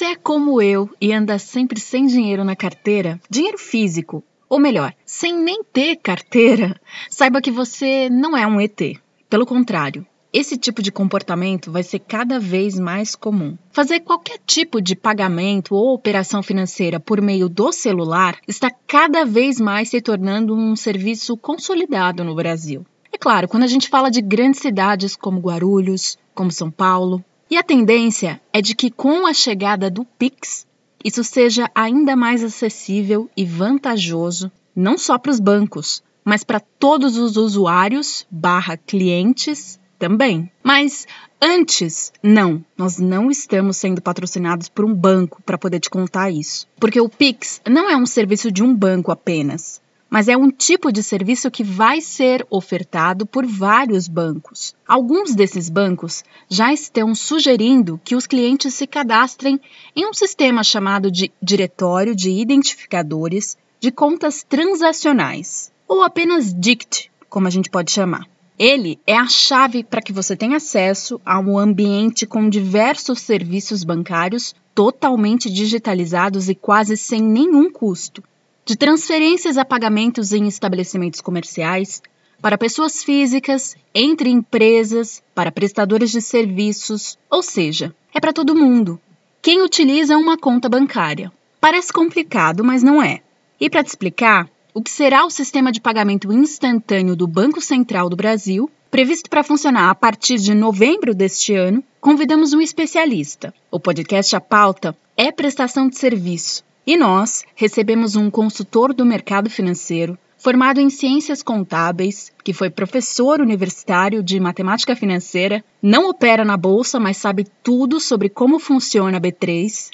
você é como eu e anda sempre sem dinheiro na carteira, dinheiro físico, ou melhor, sem nem ter carteira, saiba que você não é um ET. Pelo contrário, esse tipo de comportamento vai ser cada vez mais comum. Fazer qualquer tipo de pagamento ou operação financeira por meio do celular está cada vez mais se tornando um serviço consolidado no Brasil. É claro, quando a gente fala de grandes cidades como Guarulhos, como São Paulo, e a tendência é de que com a chegada do Pix, isso seja ainda mais acessível e vantajoso, não só para os bancos, mas para todos os usuários barra clientes também. Mas antes, não, nós não estamos sendo patrocinados por um banco para poder te contar isso. Porque o Pix não é um serviço de um banco apenas, mas é um tipo de serviço que vai ser ofertado por vários bancos. Alguns desses bancos já estão sugerindo que os clientes se cadastrem em um sistema chamado de Diretório de Identificadores de Contas Transacionais, ou apenas DICT, como a gente pode chamar. Ele é a chave para que você tenha acesso a um ambiente com diversos serviços bancários totalmente digitalizados e quase sem nenhum custo. De transferências a pagamentos em estabelecimentos comerciais, para pessoas físicas, entre empresas, para prestadores de serviços, ou seja, é para todo mundo. Quem utiliza uma conta bancária? Parece complicado, mas não é. E para te explicar, o que será o sistema de pagamento instantâneo do Banco Central do Brasil, previsto para funcionar a partir de novembro deste ano, convidamos um especialista. O podcast A Pauta é prestação de serviço e nós recebemos um consultor do mercado financeiro formado em ciências contábeis, que foi professor universitário de matemática financeira, não opera na bolsa, mas sabe tudo sobre como funciona a B3,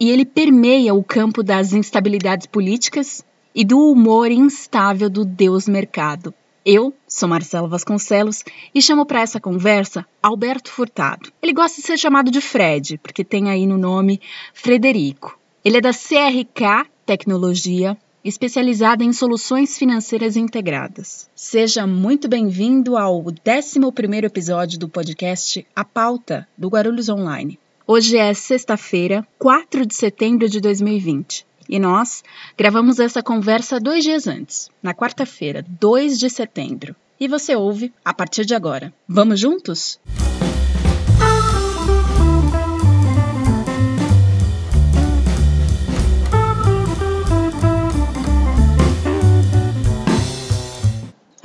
e ele permeia o campo das instabilidades políticas e do humor instável do Deus Mercado. Eu sou Marcela Vasconcelos e chamo para essa conversa Alberto Furtado. Ele gosta de ser chamado de Fred, porque tem aí no nome Frederico. Ele é da CRK Tecnologia, especializada em soluções financeiras integradas. Seja muito bem-vindo ao 11º episódio do podcast A Pauta, do Guarulhos Online. Hoje é sexta-feira, 4 de setembro de 2020. E nós gravamos essa conversa dois dias antes, na quarta-feira, 2 de setembro. E você ouve a partir de agora. Vamos juntos? A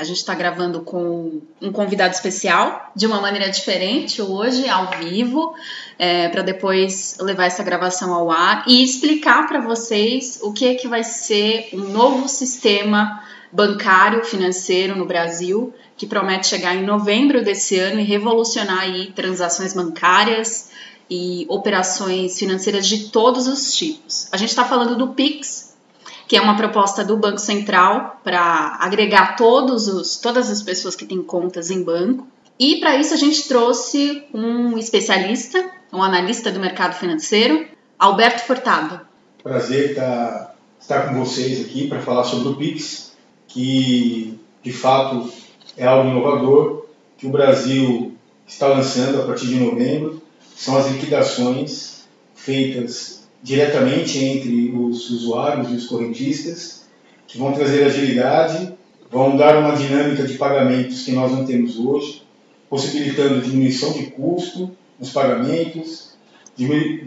gente está gravando com um convidado especial, de uma maneira diferente, hoje, ao vivo é, para depois levar essa gravação ao ar e explicar para vocês o que é que vai ser um novo sistema bancário financeiro no Brasil que promete chegar em novembro desse ano e revolucionar aí transações bancárias e operações financeiras de todos os tipos. A gente está falando do Pix, que é uma proposta do Banco Central para agregar todos os, todas as pessoas que têm contas em banco. E para isso a gente trouxe um especialista um analista do mercado financeiro, Alberto Furtado. Prazer estar, estar com vocês aqui para falar sobre o Pix, que de fato é algo inovador, que o Brasil está lançando a partir de novembro. São as liquidações feitas diretamente entre os usuários e os correntistas, que vão trazer agilidade, vão dar uma dinâmica de pagamentos que nós não temos hoje, possibilitando diminuição de custo nos pagamentos,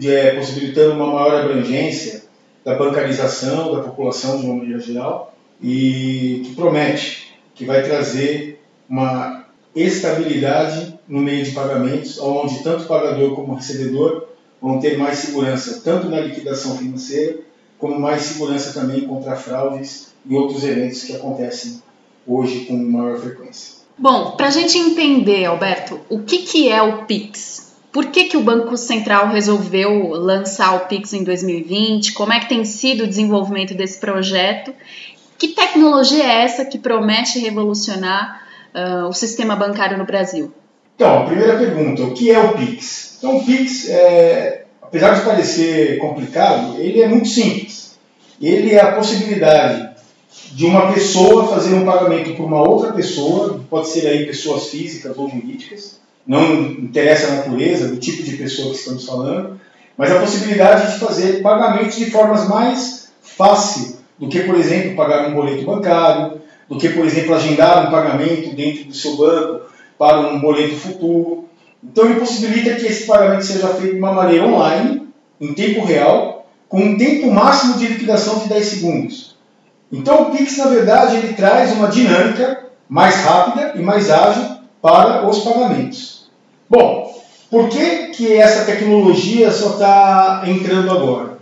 é, possibilitando uma maior abrangência da bancarização da população de uma maneira geral e que promete que vai trazer uma estabilidade no meio de pagamentos, onde tanto o pagador como o recebedor vão ter mais segurança, tanto na liquidação financeira, como mais segurança também contra fraudes e outros eventos que acontecem hoje com maior frequência. Bom, para a gente entender, Alberto, o que, que é o PIX? Por que, que o Banco Central resolveu lançar o Pix em 2020? Como é que tem sido o desenvolvimento desse projeto? Que tecnologia é essa que promete revolucionar uh, o sistema bancário no Brasil? Então, a primeira pergunta, o que é o Pix? Então, o Pix, é, apesar de parecer complicado, ele é muito simples. Ele é a possibilidade de uma pessoa fazer um pagamento por uma outra pessoa, pode ser aí pessoas físicas ou jurídicas, não interessa a natureza do tipo de pessoa que estamos falando, mas a possibilidade de fazer pagamentos de formas mais fáceis do que, por exemplo, pagar um boleto bancário, do que, por exemplo, agendar um pagamento dentro do seu banco para um boleto futuro. Então, ele possibilita que esse pagamento seja feito de uma maneira online, em tempo real, com um tempo máximo de liquidação de 10 segundos. Então, o Pix, na verdade, ele traz uma dinâmica mais rápida e mais ágil para os pagamentos. Bom, por que, que essa tecnologia só está entrando agora?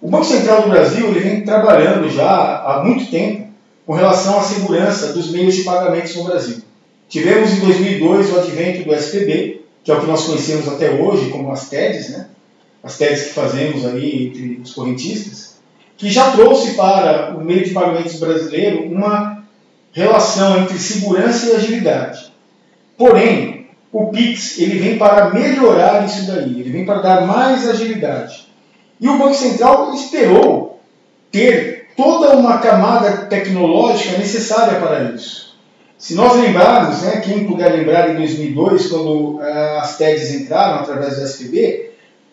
O Banco Central do Brasil ele vem trabalhando já há muito tempo com relação à segurança dos meios de pagamentos no Brasil. Tivemos em 2002 o advento do SPB, que é o que nós conhecemos até hoje como as TEDs, né? as TEDs que fazemos aí entre os correntistas, que já trouxe para o meio de pagamentos brasileiro uma relação entre segurança e agilidade. Porém, o Pix ele vem para melhorar isso daí, ele vem para dar mais agilidade. E o Banco Central esperou ter toda uma camada tecnológica necessária para isso. Se nós lembrarmos, né, quem puder lembrar em 2002, quando uh, as TEDs entraram através do SPB,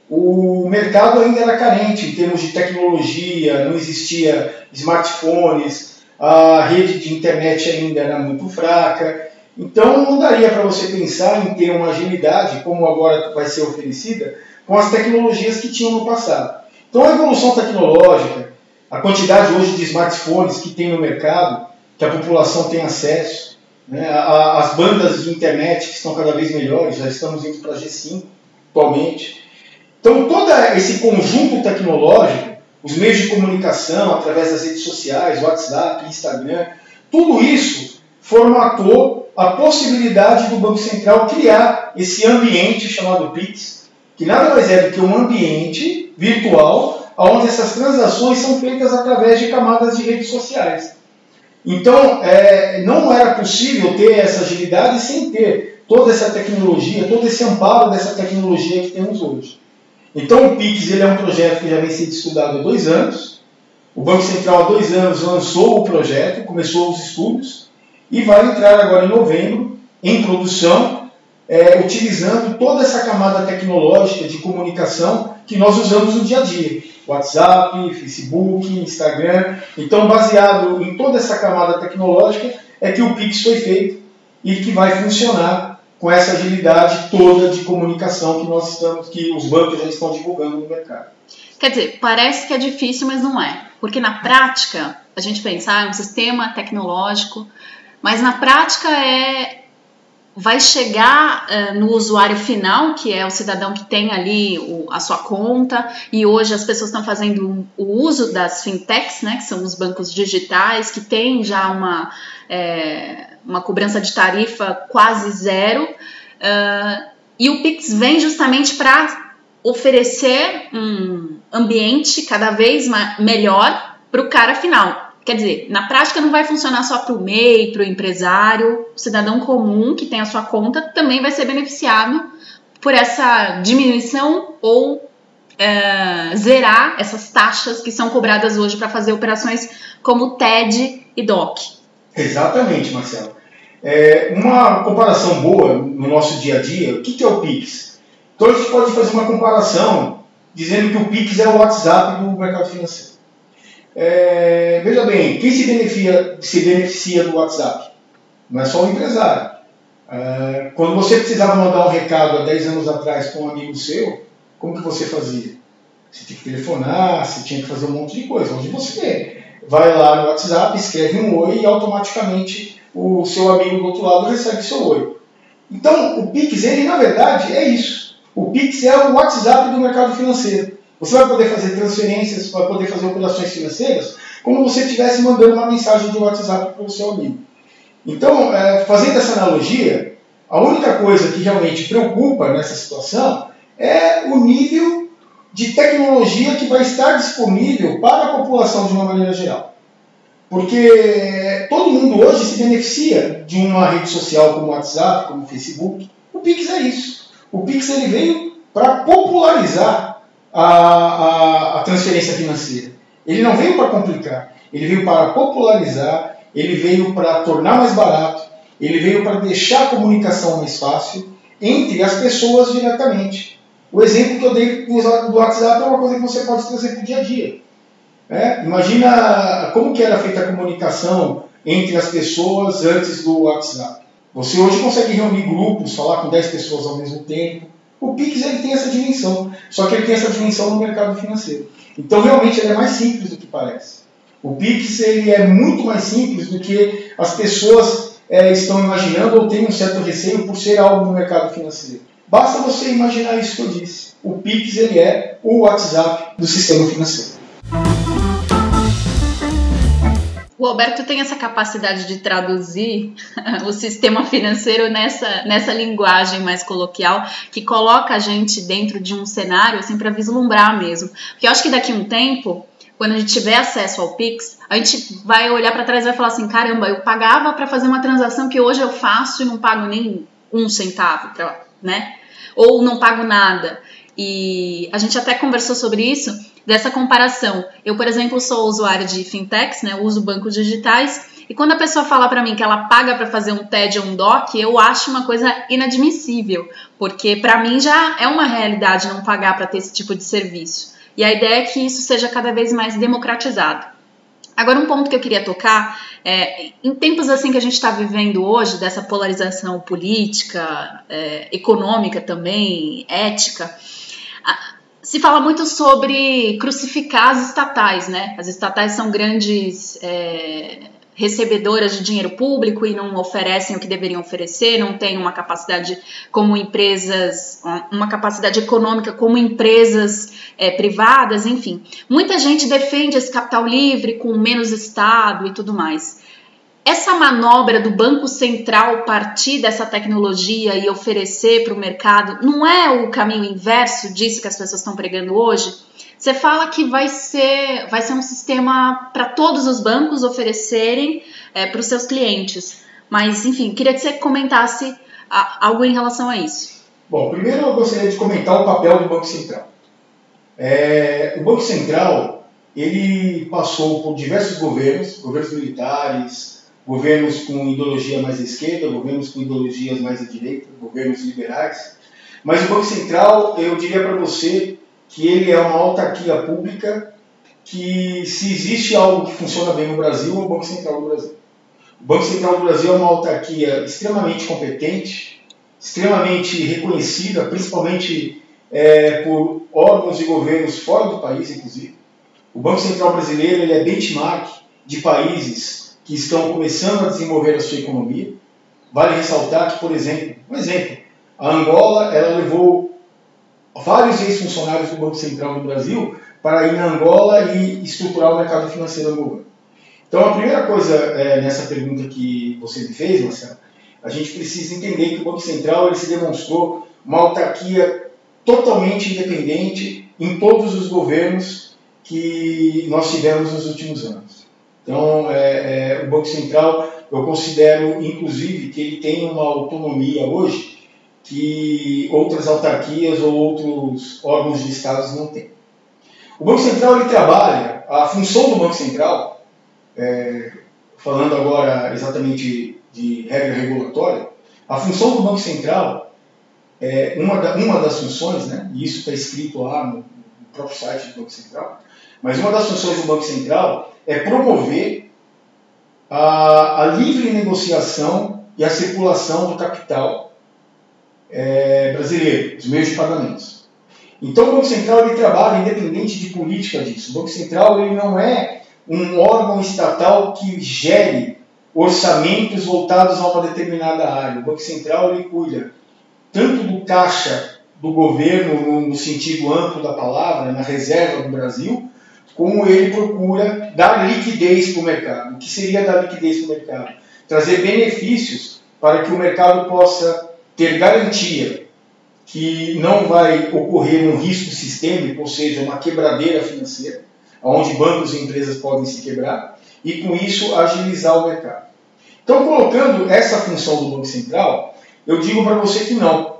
o mercado ainda era carente em termos de tecnologia, não existia smartphones, a rede de internet ainda era muito fraca. Então não daria para você pensar em ter uma agilidade como agora vai ser oferecida com as tecnologias que tinham no passado. Então a evolução tecnológica, a quantidade hoje de smartphones que tem no mercado, que a população tem acesso, né, as bandas de internet que estão cada vez melhores, já estamos indo para G5 atualmente. Então todo esse conjunto tecnológico, os meios de comunicação através das redes sociais, WhatsApp, Instagram, tudo isso formatou a possibilidade do Banco Central criar esse ambiente chamado PIX, que nada mais é do que um ambiente virtual onde essas transações são feitas através de camadas de redes sociais. Então, é, não era possível ter essa agilidade sem ter toda essa tecnologia, todo esse amparo dessa tecnologia que temos hoje. Então, o PIX ele é um projeto que já vem sendo estudado há dois anos. O Banco Central, há dois anos, lançou o projeto, começou os estudos e vai entrar agora em novembro em produção é, utilizando toda essa camada tecnológica de comunicação que nós usamos no dia a dia. WhatsApp, Facebook, Instagram. Então, baseado em toda essa camada tecnológica, é que o Pix foi feito e que vai funcionar com essa agilidade toda de comunicação que nós estamos, que os bancos já estão divulgando no mercado. Quer dizer, parece que é difícil, mas não é. Porque na prática, a gente pensar ah, é um sistema tecnológico, mas na prática é vai chegar uh, no usuário final, que é o cidadão que tem ali o, a sua conta, e hoje as pessoas estão fazendo o uso das fintechs, né, que são os bancos digitais, que tem já uma, é, uma cobrança de tarifa quase zero, uh, e o Pix vem justamente para oferecer um ambiente cada vez melhor para o cara final. Quer dizer, na prática não vai funcionar só para o MEI, para o empresário, o cidadão comum que tem a sua conta também vai ser beneficiado por essa diminuição ou é, zerar essas taxas que são cobradas hoje para fazer operações como TED e DOC. Exatamente, Marcelo. É, uma comparação boa no nosso dia a dia, o que, é o Pix? Então a gente pode fazer uma comparação dizendo que o Pix é o WhatsApp do mercado financeiro. É, veja bem, quem se beneficia, se beneficia do WhatsApp? Não é só o empresário. É, quando você precisava mandar um recado há 10 anos atrás com um amigo seu, como que você fazia? Você tinha que telefonar, você tinha que fazer um monte de coisa. Hoje você vai lá no WhatsApp, escreve um oi e automaticamente o seu amigo do outro lado recebe seu oi. Então, o Pix, ele na verdade é isso. O Pix é o WhatsApp do mercado financeiro. Você vai poder fazer transferências, vai poder fazer operações financeiras, como você estivesse mandando uma mensagem de WhatsApp para o seu amigo. Então, é, fazendo essa analogia, a única coisa que realmente preocupa nessa situação é o nível de tecnologia que vai estar disponível para a população de uma maneira geral. Porque todo mundo hoje se beneficia de uma rede social como o WhatsApp, como o Facebook. O Pix é isso. O Pix ele veio para popularizar a, a, a transferência financeira. Ele não veio para complicar, ele veio para popularizar, ele veio para tornar mais barato, ele veio para deixar a comunicação mais fácil entre as pessoas diretamente. O exemplo que eu dei do WhatsApp é uma coisa que você pode trazer para o dia a dia. É? Imagina como que era feita a comunicação entre as pessoas antes do WhatsApp. Você hoje consegue reunir grupos, falar com 10 pessoas ao mesmo tempo. O Pix ele tem essa dimensão, só que ele tem essa dimensão no mercado financeiro. Então realmente ele é mais simples do que parece. O Pix ele é muito mais simples do que as pessoas é, estão imaginando ou têm um certo receio por ser algo no mercado financeiro. Basta você imaginar isso que eu disse. O Pix ele é o WhatsApp do sistema financeiro. O Alberto tem essa capacidade de traduzir o sistema financeiro nessa, nessa linguagem mais coloquial que coloca a gente dentro de um cenário assim para vislumbrar mesmo. Porque eu acho que daqui a um tempo, quando a gente tiver acesso ao Pix, a gente vai olhar para trás e vai falar assim: caramba, eu pagava para fazer uma transação que hoje eu faço e não pago nem um centavo, pra, né? Ou não pago nada. E a gente até conversou sobre isso dessa comparação. Eu, por exemplo, sou usuária de fintechs, né? uso bancos digitais. E quando a pessoa fala para mim que ela paga para fazer um TED ou um DOC, eu acho uma coisa inadmissível, porque para mim já é uma realidade não pagar para ter esse tipo de serviço. E a ideia é que isso seja cada vez mais democratizado. Agora, um ponto que eu queria tocar é, em tempos assim que a gente está vivendo hoje, dessa polarização política, é, econômica também, ética, se fala muito sobre crucificar as estatais, né? As estatais são grandes é, recebedoras de dinheiro público e não oferecem o que deveriam oferecer, não têm uma capacidade como empresas, uma capacidade econômica como empresas é, privadas, enfim. Muita gente defende esse capital livre com menos Estado e tudo mais. Essa manobra do Banco Central partir dessa tecnologia e oferecer para o mercado não é o caminho inverso disso que as pessoas estão pregando hoje? Você fala que vai ser, vai ser um sistema para todos os bancos oferecerem é, para os seus clientes. Mas, enfim, queria que você comentasse a, algo em relação a isso. Bom, primeiro eu gostaria de comentar o papel do Banco Central. É, o Banco Central ele passou por diversos governos, governos militares, governos com ideologia mais à esquerda, governos com ideologias mais à direita, governos liberais. Mas o Banco Central, eu diria para você que ele é uma autarquia pública que, se existe algo que funciona bem no Brasil, é o Banco Central do Brasil. O Banco Central do Brasil é uma autarquia extremamente competente, extremamente reconhecida, principalmente é, por órgãos e governos fora do país, inclusive. O Banco Central brasileiro ele é benchmark de países que estão começando a desenvolver a sua economia. Vale ressaltar que, por exemplo, um exemplo, a Angola ela levou vários ex-funcionários do Banco Central do Brasil para ir na Angola e estruturar o mercado financeiro angolano. Então, a primeira coisa é, nessa pergunta que você me fez, Marcelo, a gente precisa entender que o Banco Central ele se demonstrou uma autarquia totalmente independente em todos os governos que nós tivemos nos últimos anos. Então, é, é, o Banco Central, eu considero, inclusive, que ele tem uma autonomia hoje que outras autarquias ou outros órgãos de Estados não têm. O Banco Central ele trabalha, a função do Banco Central, é, falando agora exatamente de regra regulatória, a função do Banco Central, é, uma, da, uma das funções, né, e isso está escrito lá no, no próprio site do Banco Central, mas uma das funções do Banco Central é promover a, a livre negociação e a circulação do capital é, brasileiro, os meios de pagamentos. Então o Banco Central ele trabalha independente de política disso. O Banco Central ele não é um órgão estatal que gere orçamentos voltados a uma determinada área. O Banco Central ele cuida tanto do caixa do governo no, no sentido amplo da palavra, na reserva do Brasil, como ele procura dar liquidez para o mercado. O que seria dar liquidez para o mercado? Trazer benefícios para que o mercado possa ter garantia que não vai ocorrer um risco sistêmico, ou seja, uma quebradeira financeira, onde bancos e empresas podem se quebrar, e com isso agilizar o mercado. Então, colocando essa função do Banco Central, eu digo para você que não,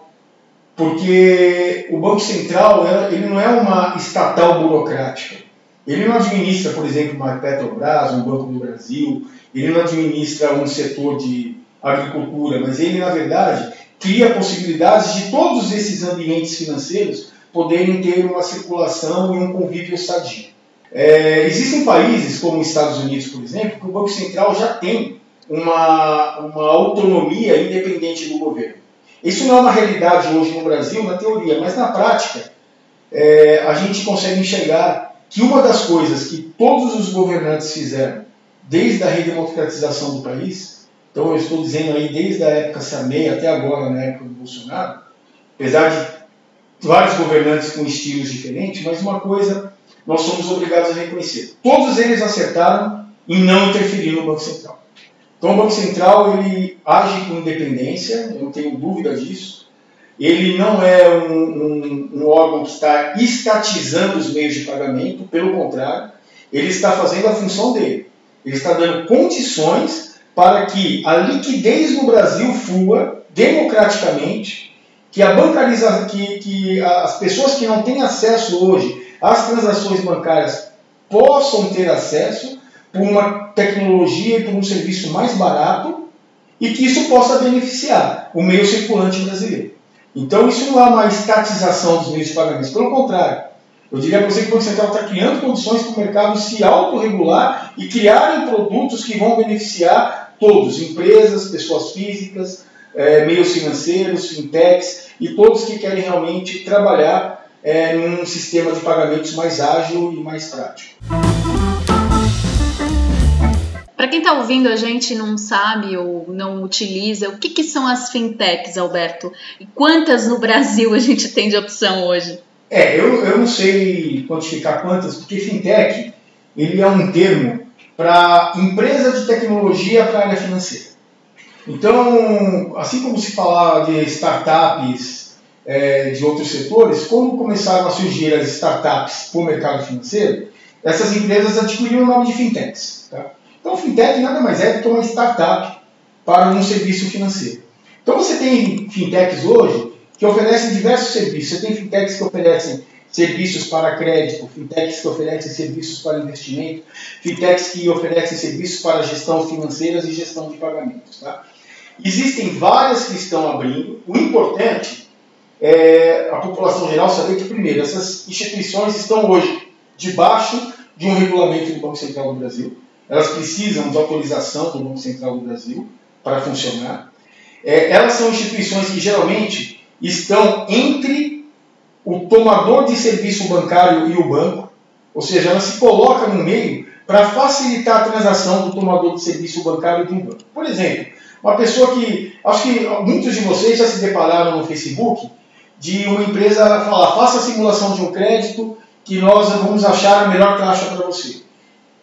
porque o Banco Central ele não é uma estatal burocrática. Ele não administra, por exemplo, uma Petrobras, um Banco do Brasil, ele não administra um setor de agricultura, mas ele, na verdade, cria possibilidades de todos esses ambientes financeiros poderem ter uma circulação e um convívio sadio. É, existem países, como os Estados Unidos, por exemplo, que o Banco Central já tem uma, uma autonomia independente do governo. Isso não é uma realidade hoje no Brasil, na teoria, mas na prática, é, a gente consegue enxergar que uma das coisas que todos os governantes fizeram desde a redemocratização do país, então eu estou dizendo aí desde a época Sarney até agora, na época do Bolsonaro, apesar de vários governantes com estilos diferentes, mas uma coisa nós somos obrigados a reconhecer. Todos eles acertaram em não interferir no Banco Central. Então o Banco Central ele age com independência, eu não tenho dúvida disso. Ele não é um, um, um órgão que está estatizando os meios de pagamento, pelo contrário, ele está fazendo a função dele. Ele está dando condições para que a liquidez no Brasil flua democraticamente, que a bancarização, que, que as pessoas que não têm acesso hoje às transações bancárias possam ter acesso por uma tecnologia e por um serviço mais barato e que isso possa beneficiar o meio circulante brasileiro. Então isso não é uma estatização dos meios de pagamento, pelo contrário. Eu diria para você que o Banco Central está criando condições para o mercado se autorregular e criarem produtos que vão beneficiar todos, empresas, pessoas físicas, é, meios financeiros, fintechs e todos que querem realmente trabalhar é, num sistema de pagamentos mais ágil e mais prático. Para quem está ouvindo a gente não sabe ou não utiliza, o que, que são as fintechs, Alberto? E quantas no Brasil a gente tem de opção hoje? É, eu, eu não sei quantificar quantas, porque fintech ele é um termo para empresa de tecnologia para a área financeira. Então, assim como se falar de startups é, de outros setores, quando começaram a surgir as startups para o mercado financeiro, essas empresas adquiriram o nome de fintechs. Tá? Então, fintech nada mais é do que uma startup para um serviço financeiro. Então, você tem fintechs hoje que oferecem diversos serviços. Você tem fintechs que oferecem serviços para crédito, fintechs que oferecem serviços para investimento, fintechs que oferecem serviços para gestão financeiras e gestão de pagamentos. Tá? Existem várias que estão abrindo. O importante é a população geral saber que, primeiro, essas instituições estão hoje debaixo de um regulamento do Banco Central do Brasil elas precisam de autorização do Banco Central do Brasil para funcionar. É, elas são instituições que geralmente estão entre o tomador de serviço bancário e o banco, ou seja, ela se coloca no meio para facilitar a transação do tomador de serviço bancário e do banco. Por exemplo, uma pessoa que, acho que muitos de vocês já se depararam no Facebook de uma empresa falar, faça a simulação de um crédito que nós vamos achar a melhor taxa para você.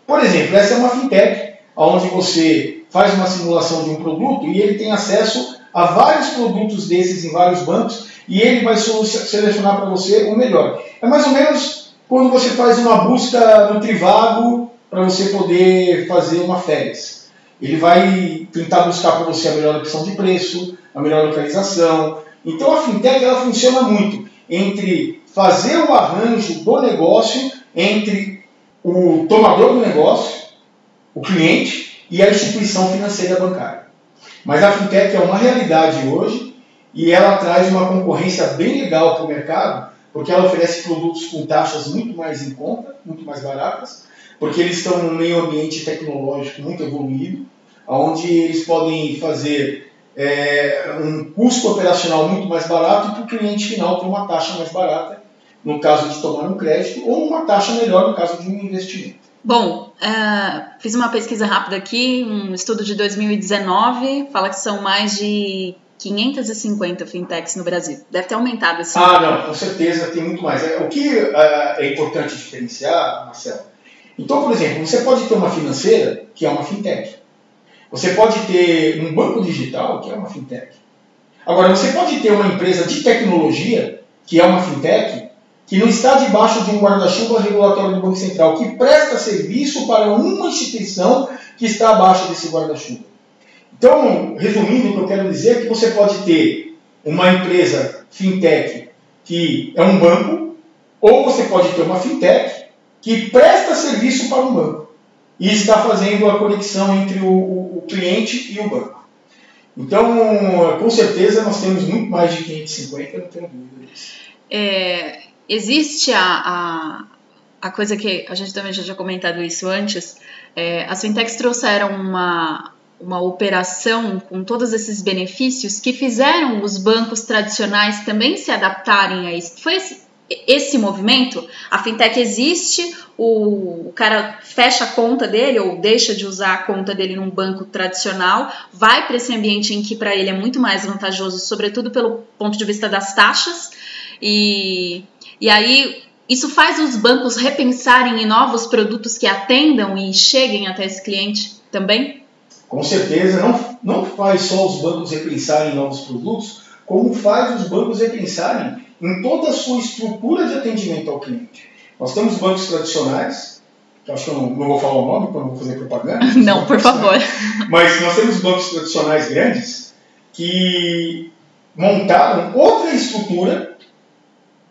Por exemplo, essa é uma fintech, onde você faz uma simulação de um produto e ele tem acesso a vários produtos desses em vários bancos e ele vai selecionar para você o melhor. É mais ou menos quando você faz uma busca no Trivago para você poder fazer uma férias. Ele vai tentar buscar para você a melhor opção de preço, a melhor localização. Então a fintech ela funciona muito entre fazer o arranjo do negócio entre o tomador do negócio, o cliente e a instituição financeira bancária. Mas a fintech é uma realidade hoje e ela traz uma concorrência bem legal para o mercado, porque ela oferece produtos com taxas muito mais em conta, muito mais baratas, porque eles estão num meio ambiente tecnológico muito evoluído, onde eles podem fazer é, um custo operacional muito mais barato para o cliente final ter uma taxa mais barata no caso de tomar um crédito, ou uma taxa melhor no caso de um investimento. Bom, uh, fiz uma pesquisa rápida aqui, um estudo de 2019, fala que são mais de 550 fintechs no Brasil. Deve ter aumentado esse Ah, não, com certeza tem muito mais. É, o que uh, é importante diferenciar, Marcelo? Então, por exemplo, você pode ter uma financeira, que é uma fintech. Você pode ter um banco digital, que é uma fintech. Agora, você pode ter uma empresa de tecnologia, que é uma fintech, que não está debaixo de um guarda-chuva regulatório do Banco Central, que presta serviço para uma instituição que está abaixo desse guarda-chuva. Então, resumindo, o que eu quero dizer é que você pode ter uma empresa fintech que é um banco, ou você pode ter uma fintech que presta serviço para um banco e está fazendo a conexão entre o, o, cliente e o banco. Então, com certeza, nós temos muito mais de 550, não tenho dúvida disso. É, existe a, a, a, coisa que a gente também já tinha comentado isso antes. É, as fintechs trouxeram uma, uma operação com todos esses benefícios que fizeram os bancos tradicionais também se adaptarem a isso. Foi esse, esse movimento, a fintech existe, o, o, cara fecha a conta dele ou deixa de usar a conta dele num banco tradicional, vai para esse ambiente em que para ele é muito mais vantajoso, sobretudo pelo ponto de vista das taxas, e, e aí isso faz os bancos repensarem em novos produtos que atendam e cheguem até esse cliente também? Com certeza, não, não faz só os bancos repensarem em novos produtos, como faz os bancos repensarem em toda a sua estrutura de atendimento ao cliente. Nós temos bancos tradicionais, que acho que eu não, não vou falar o nome para não vou fazer propaganda. Não, por favor. Mas nós temos bancos tradicionais grandes que montaram outra estrutura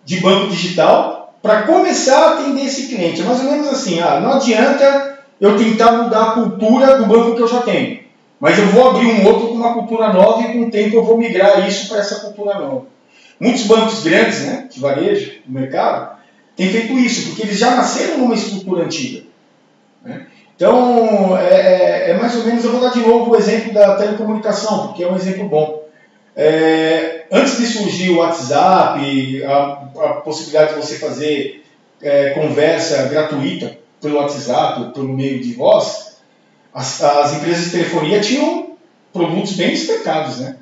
de banco digital para começar a atender esse cliente. É mais ou menos assim, ah, não adianta eu tentar mudar a cultura do banco que eu já tenho, mas eu vou abrir um outro com uma cultura nova e com o tempo eu vou migrar isso para essa cultura nova. Muitos bancos grandes, né, de varejo, do mercado, têm feito isso, porque eles já nasceram numa estrutura antiga. Né? Então, é, é, é, mais ou menos, eu vou dar de novo o exemplo da telecomunicação, porque é um exemplo bom. É, antes de surgir o WhatsApp, a, a possibilidade de você fazer é, conversa gratuita pelo WhatsApp, pelo meio de voz, as, as empresas de telefonia tinham produtos bem destacados, né?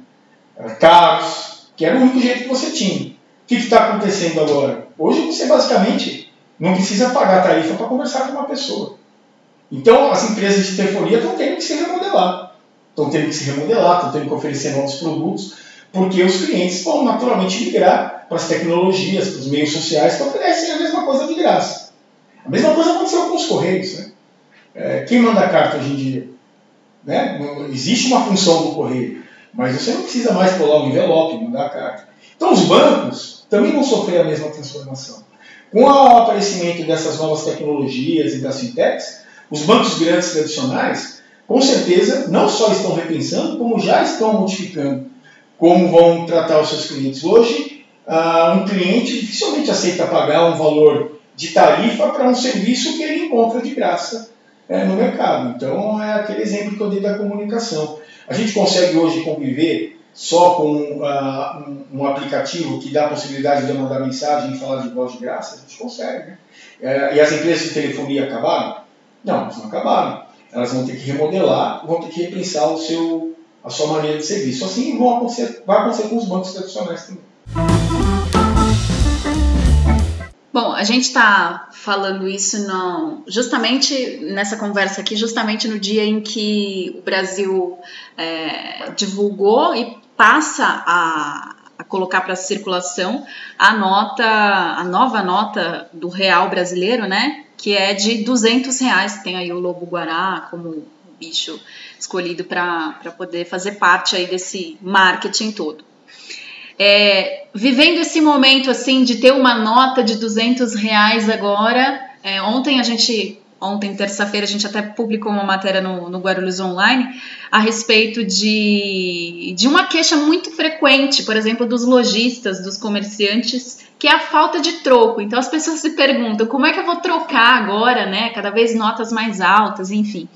Caros, que era o único jeito que você tinha. O que está acontecendo agora? Hoje você basicamente não precisa pagar tarifa para conversar com uma pessoa. Então as empresas de telefonia estão tendo que se remodelar. Estão tendo que se remodelar, estão tendo que oferecer novos produtos, porque os clientes vão naturalmente migrar para as tecnologias, para os meios sociais que oferecem a mesma coisa de graça. A mesma coisa aconteceu com os Correios. Né? É, quem manda carta hoje em dia? Né? Existe uma função do Correio. Mas você não precisa mais colar um envelope, mandar a carta. Então os bancos também vão sofrer a mesma transformação. Com o aparecimento dessas novas tecnologias e das fintechs, os bancos grandes tradicionais, com certeza, não só estão repensando, como já estão modificando como vão tratar os seus clientes. Hoje, uh, um cliente dificilmente aceita pagar um valor de tarifa para um serviço que ele encontra de graça é, no mercado. Então, é aquele exemplo que eu dei da comunicação. A gente consegue hoje conviver só com uh, um, aplicativo que dá a possibilidade de mandar mensagem e falar de voz de graça? A gente consegue. Né? É, e as empresas de telefonia acabaram? Não, elas não acabaram. Elas vão ter que remodelar, vão ter que repensar o seu, a sua maneira de serviço. Assim vão acontecer, vai acontecer com os bancos tradicionais também. Bom, a gente está falando isso não, justamente nessa conversa aqui, justamente no dia em que o Brasil é, divulgou e passa a, a colocar para circulação a nota, a nova nota do real brasileiro, né? Que é de 200 reais. Tem aí o lobo guará como bicho escolhido para poder fazer parte aí desse marketing todo. É, vivendo esse momento assim de ter uma nota de 200 reais agora, é, ontem a gente, ontem terça-feira a gente até publicou uma matéria no, no Guarulhos Online a respeito de, de uma queixa muito frequente, por exemplo, dos lojistas, dos comerciantes, que é a falta de troco. Então as pessoas se perguntam como é que eu vou trocar agora, né? Cada vez notas mais altas, enfim.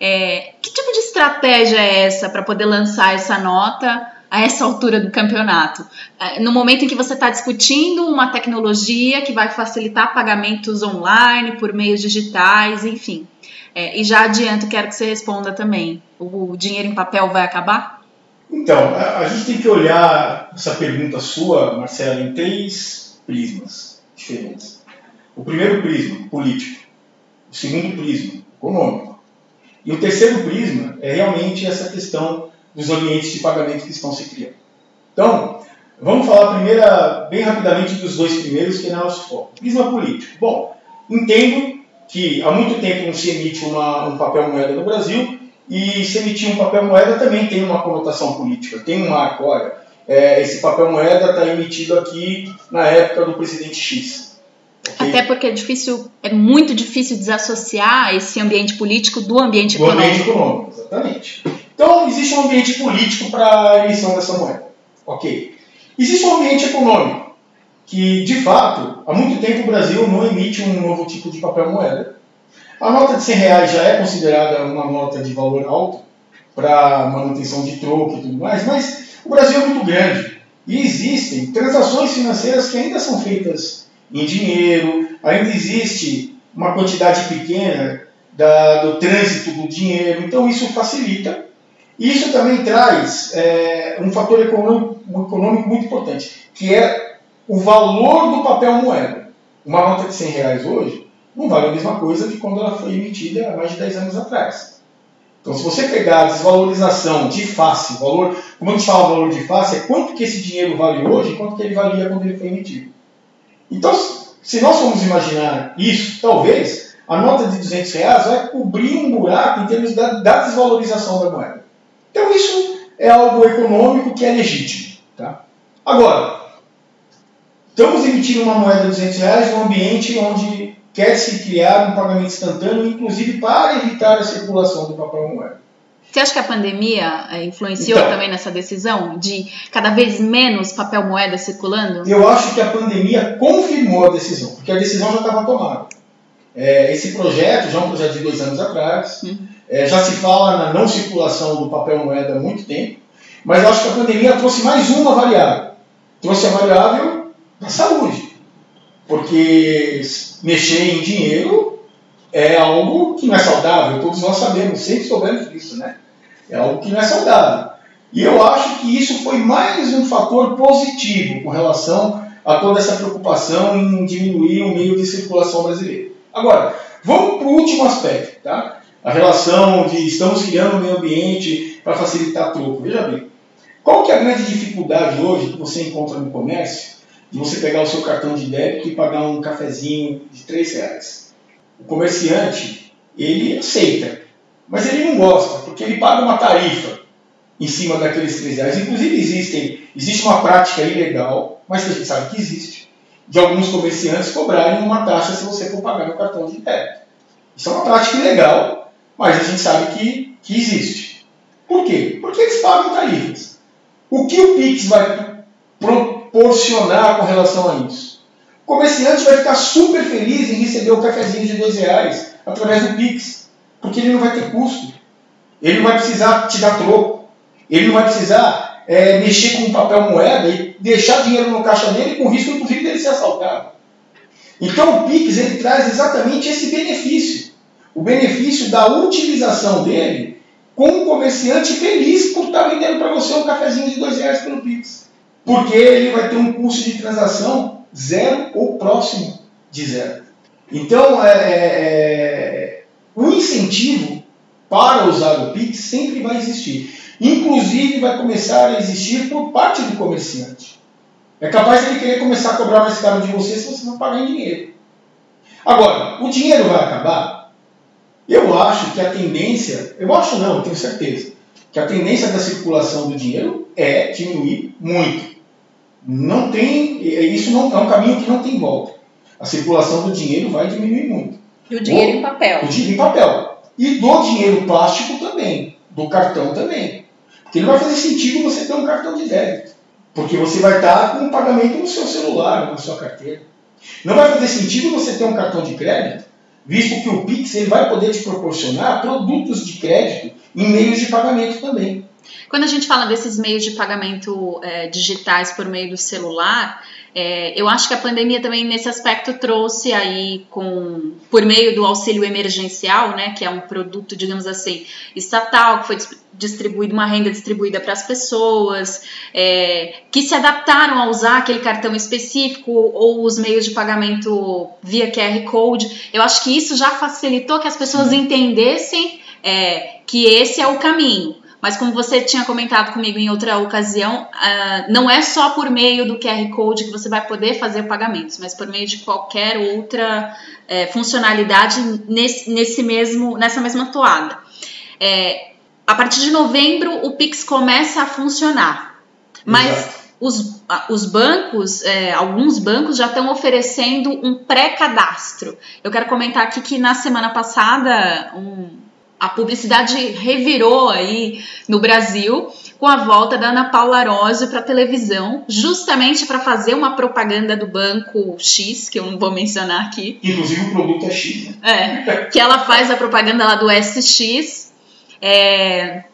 É, que tipo de estratégia é essa para poder lançar essa nota? A essa altura do campeonato. É, no momento em que você está discutindo uma tecnologia que vai facilitar pagamentos online, por meios digitais, enfim. É, e já adianto, quero que você responda também. O dinheiro em papel vai acabar? Então, a gente tem que olhar essa pergunta sua, Marcela, em três prismas diferentes. O primeiro prisma, político. O segundo prisma, econômico. E o terceiro prisma é realmente essa questão dos ambientes de pagamento que estão se criando. Então, vamos falar primeiro, bem rapidamente, dos dois primeiros, que é nosso foco. Prisma político. Bom, entendo que há muito tempo não se emite uma, um papel moeda no Brasil, e se emitir um papel moeda também tem uma conotação política, tem um marco. Olha, é, esse papel moeda está emitido aqui na época do presidente X. Okay? Até porque é difícil, é muito difícil desassociar esse ambiente político do ambiente do econômico. Do ambiente econômico, exatamente. Então, existe um ambiente político para a emissão dessa moeda. Ok. Existe um ambiente econômico. que, de fato, há muito tempo o Brasil não emite um novo tipo de papel moeda. A nota de 100 reais já é considerada uma nota de valor alto para manutenção de troco e tudo mais, mas o Brasil é muito grande e existem transações financeiras que ainda são feitas em dinheiro, ainda existe uma quantidade pequena da, do trânsito do dinheiro, então isso facilita. Isso também traz é, um fator econômico, econômico muito importante, que é o valor do papel moeda. Uma nota de 100 reais hoje não vale a mesma coisa que quando ela foi emitida há mais de 10 anos atrás. Então, se você pegar a desvalorização de face, valor, como a gente fala valor de face, é quanto que esse dinheiro vale hoje e quanto que ele valia quando ele foi emitido. Então, se nós formos imaginar isso, talvez a nota de 200 reais vai cobrir um buraco em termos da, da desvalorização da moeda. Então, isso é algo econômico que é legítimo. Tá? Agora, Estamos emitindo uma moeda de 200 reais num ambiente onde quer-se criar um pagamento instantâneo, inclusive para evitar a circulação do papel moeda. Você acha que a pandemia eh, influenciou então, também nessa decisão de cada vez menos papel moeda circulando? Eu acho que a pandemia confirmou a decisão, porque a decisão já estava tomada. É, esse projeto já é um projeto de dois anos atrás, uhum. É, já se fala na não circulação do papel moeda há muito tempo, mas acho que a pandemia trouxe mais uma variável. Trouxe a variável da saúde. Porque mexer em dinheiro é algo que não é saudável, todos nós sabemos, sempre soubemos disso, né? É algo que não é saudável. E eu acho que isso foi mais um fator positivo com relação a toda essa preocupação em diminuir o meio de circulação brasileiro. Agora, vamos para o último aspecto, tá? A relação de estamos criando um meio ambiente para facilitar troco. Veja bem, qual que é a grande dificuldade hoje que você encontra no comércio de você pegar o seu cartão de débito e pagar um cafezinho de 3 reais. O comerciante, ele aceita, mas ele não gosta, porque ele paga uma tarifa em cima daqueles 3 reais. Inclusive existem, existe uma prática ilegal, mas que a gente sabe que existe, de alguns comerciantes cobrarem uma taxa se você for pagar no cartão de débito. Isso é uma prática ilegal, mas a gente sabe que, que existe. Por quê? Porque eles pagam tarifas. O que o Pix vai proporcionar com relação a isso. O comerciante vai ficar super feliz em receber o cafezinho de dois reais através do Pix, porque ele não vai ter custo. Ele não vai precisar te dar troco. Ele não vai precisar é, mexer com papel moeda e deixar dinheiro no caixa dele com risco, inclusive, dele ser assaltado. Então o Pix ele traz exatamente esse benefício. O benefício da utilização dele com um comerciante feliz por estar vendendo para você um cafezinho de dois reais pelo Pix porque ele vai ter um custo de transação zero ou próximo de zero. Então, é, é, é, o incentivo para usar o Pix sempre vai existir. Inclusive, vai começar a existir por parte do comerciante. É capaz de ele querer começar a cobrar mais caro de você se você não pagar em dinheiro. Agora, o dinheiro vai acabar? Eu acho que a tendência, eu acho não, eu tenho certeza, que a tendência da circulação do dinheiro é diminuir muito. Não tem, isso não é um caminho que não tem volta. A circulação do dinheiro vai diminuir muito. E o dinheiro o, em papel. O dinheiro em papel. E do dinheiro plástico também, do cartão também. Porque não vai fazer sentido você ter um cartão de débito. Porque você vai estar com um pagamento no seu celular, na sua carteira. Não vai fazer sentido você ter um cartão de crédito, visto que o Pix ele vai poder te proporcionar produtos de crédito em meios de pagamento também. Quando a gente fala desses meios de pagamento é, digitais por meio do celular, é, eu acho que a pandemia também nesse aspecto trouxe aí com por meio do auxílio emergencial, né, que é um produto, digamos assim, estatal que foi distribuído uma renda distribuída para as pessoas é, que se adaptaram a usar aquele cartão específico ou os meios de pagamento via QR Code. Eu acho que isso já facilitou que as pessoas entendessem é, que esse é o caminho. Mas como você tinha comentado comigo em outra ocasião, uh, não é só por meio do QR Code que você vai poder fazer pagamentos, mas por meio de qualquer outra é, funcionalidade nesse, nesse mesmo, nessa mesma toada. É, a partir de novembro, o Pix começa a funcionar. Mas os, os bancos, é, alguns bancos já estão oferecendo um pré-cadastro. Eu quero comentar aqui que na semana passada, um a publicidade revirou aí no Brasil com a volta da Ana Paula Arósio para televisão, justamente para fazer uma propaganda do banco X, que eu não vou mencionar aqui. Inclusive o produto é X, né? É, que ela faz a propaganda lá do SX. É,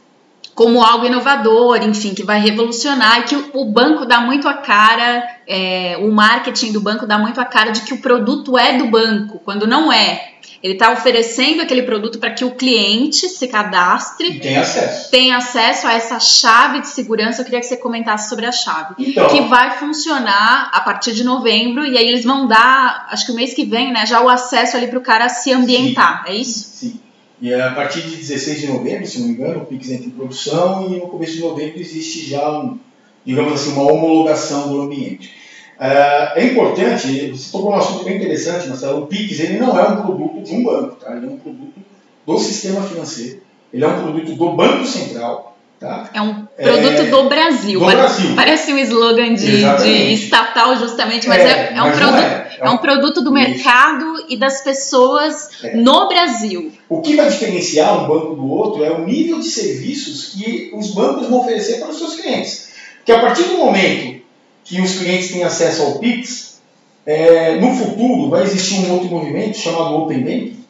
como algo inovador, enfim, que vai revolucionar e que o, banco dá muito a cara, é, o marketing do banco dá muito a cara de que o produto é do banco, quando não é. Ele está oferecendo aquele produto para que o cliente se cadastre. E tenha acesso. Tenha acesso a essa chave de segurança. Eu queria que você comentasse sobre a chave. Então, que vai funcionar a partir de novembro. E aí eles vão dar, acho que o mês que vem, né? Já o acesso ali para o cara se ambientar. Sim, é isso? Sim. E a partir de 16 de novembro, se não me engano, o Pix entra em produção e no começo de novembro existe já um, digamos assim, uma homologação do ambiente. Uh, é importante, você tocou um assunto bem interessante, Marcelo, o Pix ele não é um produto de um banco, tá? ele é um produto do sistema financeiro, ele é um produto do Banco Central. Tá? É um produto é, do Brasil. Do Brasil. Parece um slogan de, de estatal, justamente, mas é, é, é um, mas produto, é. é. um, produto do mercado e das pessoas é. no Brasil. O que vai diferenciar um banco do outro é o nível de serviços que os bancos vão oferecer para os seus clientes. Porque a partir do momento que os clientes têm acesso ao Pix, é, no futuro vai existir um outro movimento chamado Open Banking,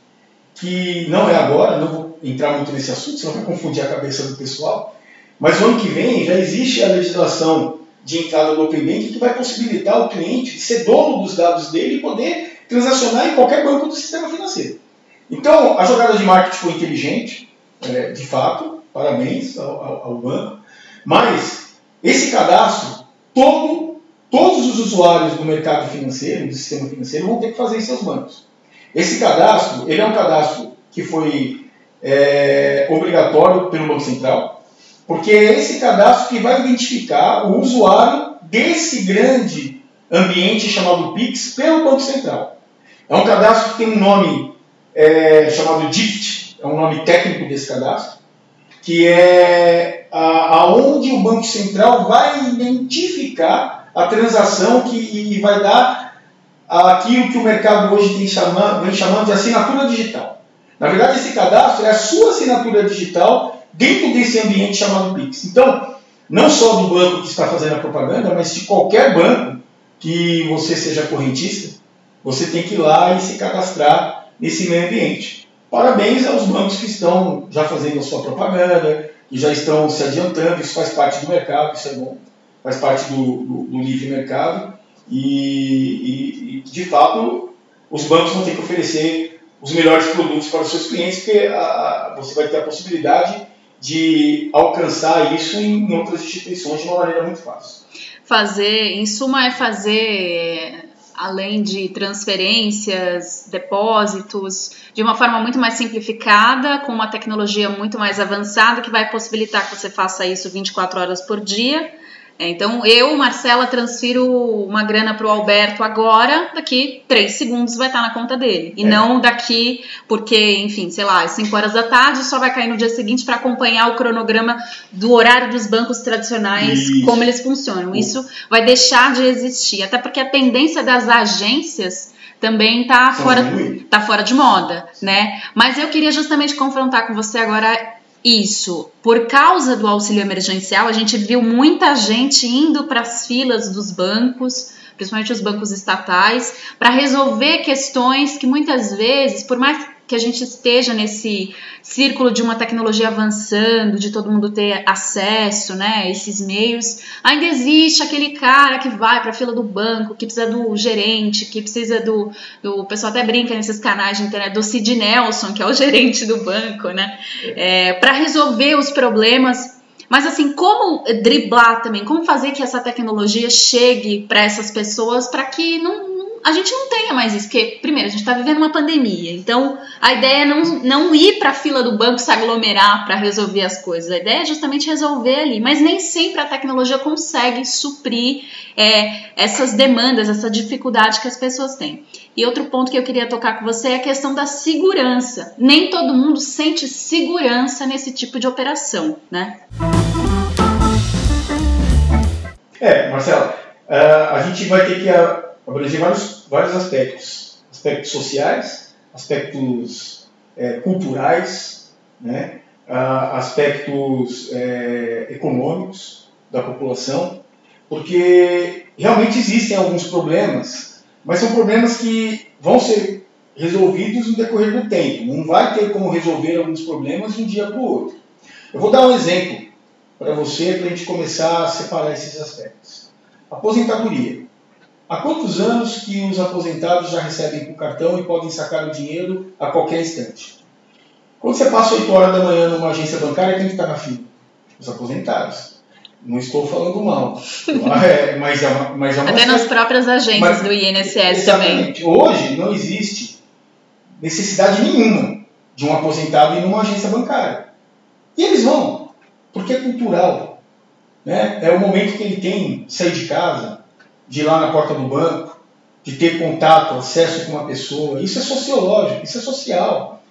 que não é agora, não vou entrar muito nesse assunto, senão vai confundir a cabeça do pessoal, mas no ano que vem já existe a legislação de entrada do Open Banking que vai possibilitar o cliente ser dono dos dados dele e poder transacionar em qualquer banco do sistema financeiro. Então, a jogada de marketing foi inteligente, é, de fato, parabéns ao, ao, ao banco, mas esse cadastro, todo Todos os usuários do mercado financeiro, do sistema financeiro, vão ter que fazer em seus bancos. Esse cadastro, ele é um cadastro que foi é, obrigatório pelo Banco Central, porque é esse cadastro que vai identificar o usuário desse grande ambiente chamado PIX pelo Banco Central. É um cadastro que tem um nome é, chamado DICT, é um nome técnico desse cadastro, que é aonde o Banco Central vai identificar a transação que e vai dar aquilo que o mercado hoje tem chamando, vem chamando de assinatura digital. Na verdade, esse cadastro é a sua assinatura digital dentro desse ambiente chamado Pix. Então, não só do banco que está fazendo a propaganda, mas de qualquer banco que você seja correntista, você tem que ir lá e se cadastrar nesse meio ambiente. Parabéns aos bancos que estão já fazendo a sua propaganda, que já estão se adiantando, isso faz parte do mercado, isso é bom faz parte do, do, do livre mercado e, e, de fato, os bancos vão ter que oferecer os melhores produtos para os seus clientes, porque a, a, você vai ter a possibilidade de alcançar isso em outras instituições de uma maneira muito fácil. Fazer, em suma, é fazer além de transferências, depósitos, de uma forma muito mais simplificada, com uma tecnologia muito mais avançada que vai possibilitar que você faça isso 24 horas por dia é, então, eu, Marcela, transfiro uma grana para o Alberto agora, daqui três segundos vai estar na conta dele. E é. não daqui, porque, enfim, sei lá, às 5 horas da tarde só vai cair no dia seguinte para acompanhar o cronograma do horário dos bancos tradicionais, Isso. como eles funcionam. Isso vai deixar de existir. Até porque a tendência das agências também está fora, tá fora de moda, né? Mas eu queria justamente confrontar com você agora isso, por causa do auxílio emergencial, a gente viu muita gente indo para as filas dos bancos, principalmente os bancos estatais, para resolver questões que muitas vezes, por mais que a gente esteja nesse círculo de uma tecnologia avançando, de todo mundo ter acesso, né, esses meios, ainda existe aquele cara que vai para a fila do banco, que precisa do gerente, que precisa do, do o pessoal até brinca nesses canais de internet do Sid Nelson, que é o gerente do banco, né, é, para resolver os problemas. Mas assim, como driblar também, como fazer que essa tecnologia chegue para essas pessoas para que não, a gente não tenha mais isso, porque, primeiro, a gente está vivendo uma pandemia, então a ideia é não, não ir para a fila do banco se aglomerar para resolver as coisas, a ideia é justamente resolver ali, mas nem sempre a tecnologia consegue suprir é, essas demandas, essa dificuldade que as pessoas têm. E outro ponto que eu queria tocar com você é a questão da segurança. Nem todo mundo sente segurança nesse tipo de operação, né? É, Marcela, uh, a gente vai ter que abranger vários, vários aspectos. Aspectos sociais, aspectos é, culturais, né? aspectos é, econômicos da população, porque realmente existem alguns problemas, mas são problemas que vão ser resolvidos no decorrer do tempo. Não vai ter como resolver alguns problemas de um dia para o outro. Eu vou dar um exemplo para você, para a gente começar a separar esses aspectos. Aposentadoria. Há quantos anos que os aposentados já recebem com cartão e podem sacar o dinheiro a qualquer instante? Quando você passa 8 horas da manhã numa agência bancária, quem está que tá na fila? Os aposentados. Não estou falando mal. É, mas é uma, mas é uma Até nas próprias agências mas, do INSS exatamente. também. Hoje não existe necessidade nenhuma de um aposentado ir numa agência bancária. E eles vão, porque é cultural. Né? É o momento que ele tem de sair de casa, de ir lá na porta do banco, de ter contato, acesso com uma pessoa. Isso é sociológico, isso é social.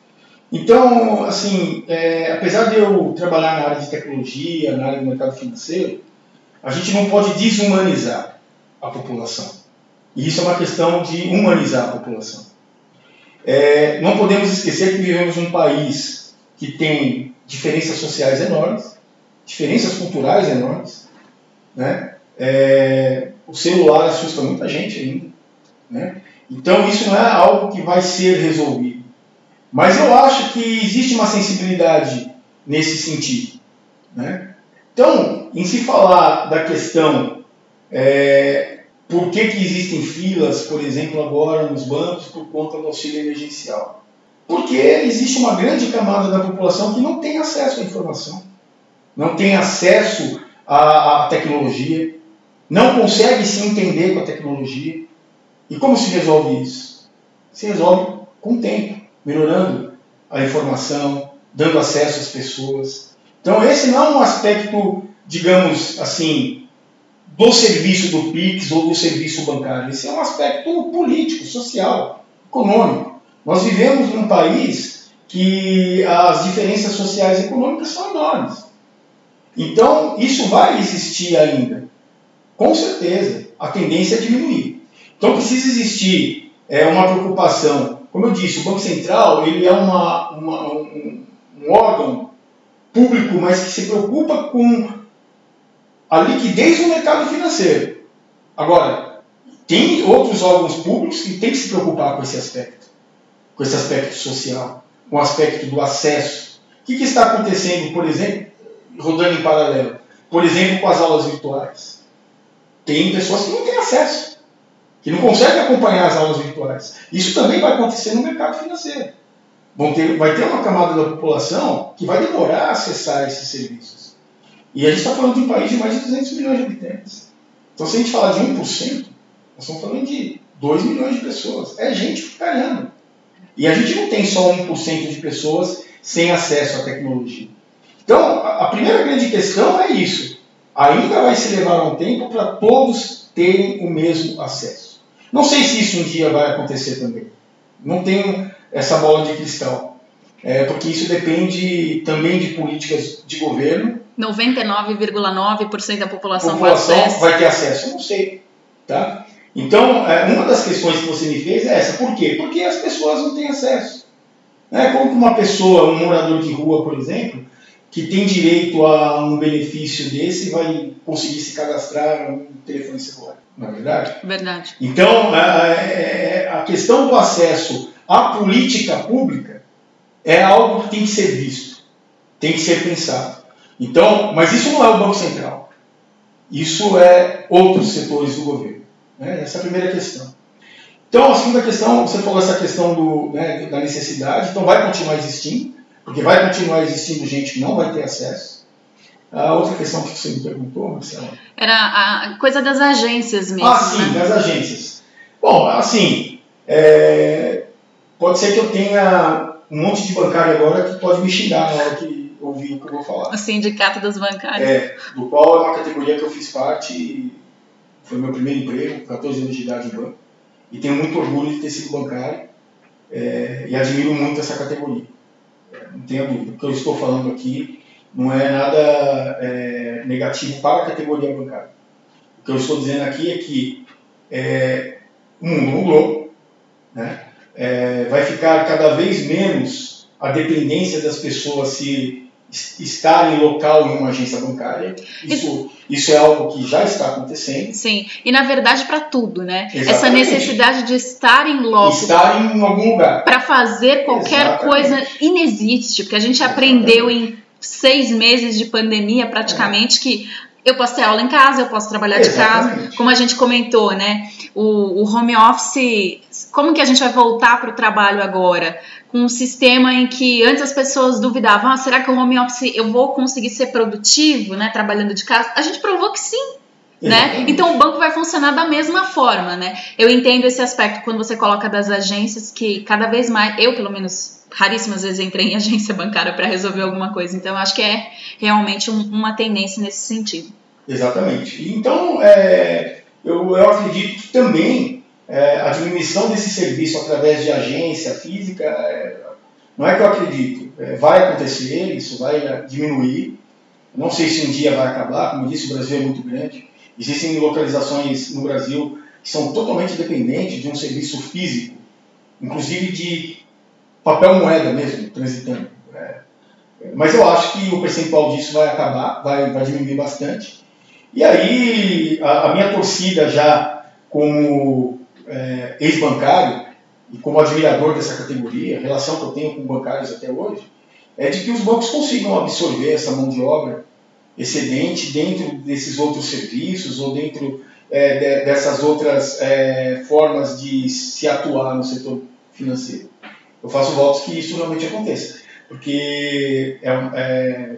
Então, assim, é, apesar de eu trabalhar na área de tecnologia, na área do mercado financeiro, a gente não pode desumanizar a população. E isso é uma questão de humanizar a população. É, não podemos esquecer que vivemos num país que tem diferenças sociais enormes, diferenças culturais enormes. Né? É, o celular assusta muita gente ainda. Né? Então, isso não é algo que vai ser resolvido. Mas eu acho que existe uma sensibilidade nesse sentido. Né? Então, em se falar da questão é, por que, que existem filas, por exemplo, agora nos bancos por conta do auxílio emergencial? Porque existe uma grande camada da população que não tem acesso à informação, não tem acesso à, à tecnologia, não consegue se entender com a tecnologia. E como se resolve isso? Se resolve com o tempo melhorando a informação, dando acesso às pessoas. Então, esse não é um aspecto, digamos assim, do serviço do PIX ou do serviço bancário. Esse é um aspecto político, social, econômico. Nós vivemos num país que as diferenças sociais e econômicas são enormes. Então, isso vai existir ainda. Com certeza, a tendência é diminuir. Então, precisa existir é, uma preocupação como eu disse, o Banco Central ele é uma, uma, um, um órgão público, mas que se preocupa com a liquidez do mercado financeiro. Agora, tem outros órgãos públicos que têm que se preocupar com esse aspecto, com esse aspecto social, com o aspecto do acesso. O que, que está acontecendo, por exemplo, rodando em paralelo? Por exemplo, com as aulas virtuais. Tem pessoas que não têm acesso que não conseguem acompanhar as aulas virtuais. Isso também vai acontecer no mercado financeiro. Ter, vai ter uma camada da população que vai demorar a acessar esses serviços. E a gente está falando de um país de mais de 200 milhões de habitantes. Então, se a gente falar de 1%, nós estamos falando de 2 milhões de pessoas. É gente caramba. E a gente não tem só 1% de pessoas sem acesso à tecnologia. Então, a primeira grande questão é isso. Ainda vai se levar um tempo para todos terem o mesmo acesso. Não sei se isso um dia vai acontecer também. Não tenho essa bola de cristal. É, porque isso depende também de políticas de governo. 99,9% da população, população vai, vai ter acesso. Eu não sei. Tá? Então, é, uma das questões que você me fez é essa. Por quê? Porque as pessoas não têm acesso. É como uma pessoa, um morador de rua, por exemplo, que tem direito a um benefício desse vai conseguir se cadastrar no telefone celular. Não é verdade? Verdade. Então, a, a questão do acesso à política pública é algo que tem que ser visto, tem que ser pensado. Então, mas isso não é o Banco Central. Isso é outros setores do governo. Né? Essa é a primeira questão. Então, a segunda questão, você falou essa questão do, né, da necessidade, então vai continuar existindo, porque vai continuar existindo gente que não vai ter acesso. A outra questão que você me perguntou, Marcelo? Era a coisa das agências mesmo. Ah, sim, né? das agências. Bom, assim, é, pode ser que eu tenha um monte de bancário agora que pode me xingar na hora que ouvir o que eu vou falar. O sindicato dos bancários. É, do qual é uma categoria que eu fiz parte foi meu primeiro emprego, 14 anos de idade no banco. E tenho muito orgulho de ter sido bancário é, e admiro muito essa categoria. Dúvida. O que eu estou falando aqui não é nada é, negativo para a categoria bancária. O que eu estou dizendo aqui é que é, o mundo mudou, né? É, vai ficar cada vez menos a dependência das pessoas se estar em local em uma agência bancária. Isso, isso é algo que já está acontecendo. Sim, e na verdade para tudo, né? Exatamente. Essa necessidade de estar em loco. Estar em algum lugar. Para fazer qualquer Exatamente. coisa inexiste, porque a gente aprendeu em seis meses de pandemia praticamente é. que eu posso ter aula em casa, eu posso trabalhar Exatamente. de casa, como a gente comentou, né? O, o home office, como que a gente vai voltar para o trabalho agora? Com um sistema em que antes as pessoas duvidavam, ah, será que o home office eu vou conseguir ser produtivo, né? Trabalhando de casa? A gente provou que sim. Né? Então o banco vai funcionar da mesma forma, né? Eu entendo esse aspecto quando você coloca das agências que cada vez mais, eu pelo menos raríssimas vezes entrei em agência bancária para resolver alguma coisa. Então, acho que é realmente um, uma tendência nesse sentido. Exatamente. Então, é, eu, eu acredito que também é, a diminuição desse serviço através de agência física, é, não é que eu acredito, é, vai acontecer, isso vai diminuir. Não sei se um dia vai acabar, como disse, o Brasil é muito grande. Existem localizações no Brasil que são totalmente dependentes de um serviço físico, inclusive de papel moeda mesmo, transitando. É, mas eu acho que o percentual disso vai acabar, vai, vai diminuir bastante. E aí, a, a minha torcida já como é, ex-bancário e como admirador dessa categoria, relação que eu tenho com bancários até hoje, é de que os bancos consigam absorver essa mão de obra excedente dentro desses outros serviços ou dentro é, de, dessas outras é, formas de se atuar no setor financeiro eu faço votos que isso realmente aconteça, porque é, é,